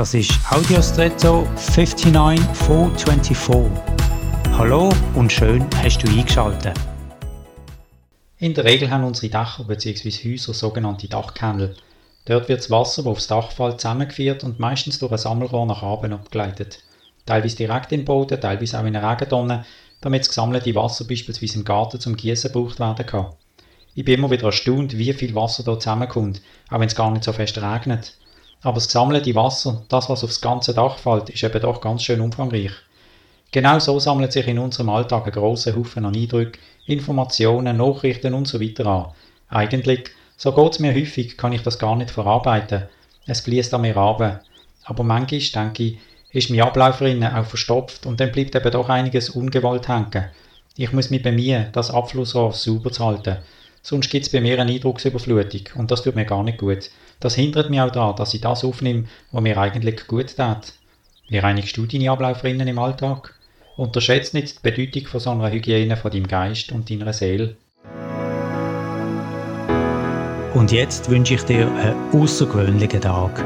Das ist Audiostretto 59424. Hallo und schön hast du eingeschaltet. In der Regel haben unsere Dächer bzw. Häuser sogenannte Dachkennel. Dort wird das Wasser, das aufs Dach fällt, zusammengeführt und meistens durch ein Sammelrohr nach oben abgeleitet. Teilweise direkt den Boden, teilweise auch in eine Regentonne, damit das gesammelte Wasser beispielsweise im Garten zum Gießen gebraucht werden kann. Ich bin immer wieder erstaunt, wie viel Wasser hier zusammenkommt, auch wenn es gar nicht so fest regnet. Aber das gesammelte Wasser, das was aufs ganze Dach fällt, ist eben doch ganz schön umfangreich. Genau so sammelt sich in unserem Alltag ein grosser Haufen an Eindrücken, Informationen, Nachrichten und so weiter an. Eigentlich, so geht es mir häufig, kann ich das gar nicht verarbeiten. Es fließt an mir runter. Aber manchmal, denke ich, ist mein Ablauf auch verstopft und dann bleibt eben doch einiges ungewollt hängen. Ich muss mich bemühen, das Abflussrohr sauber zu halten. Sonst gibt es bei mir eine Eindrucksüberflutung und das tut mir gar nicht gut. Das hindert mich auch daran, dass ich das aufnehme, was mir eigentlich gut tut. Wie reinigst du deine Ablaufrinnen im Alltag? Unterschätzt nicht die Bedeutung von so einer Hygiene von deinem Geist und deiner Seele. Und jetzt wünsche ich dir einen außergewöhnlichen Tag.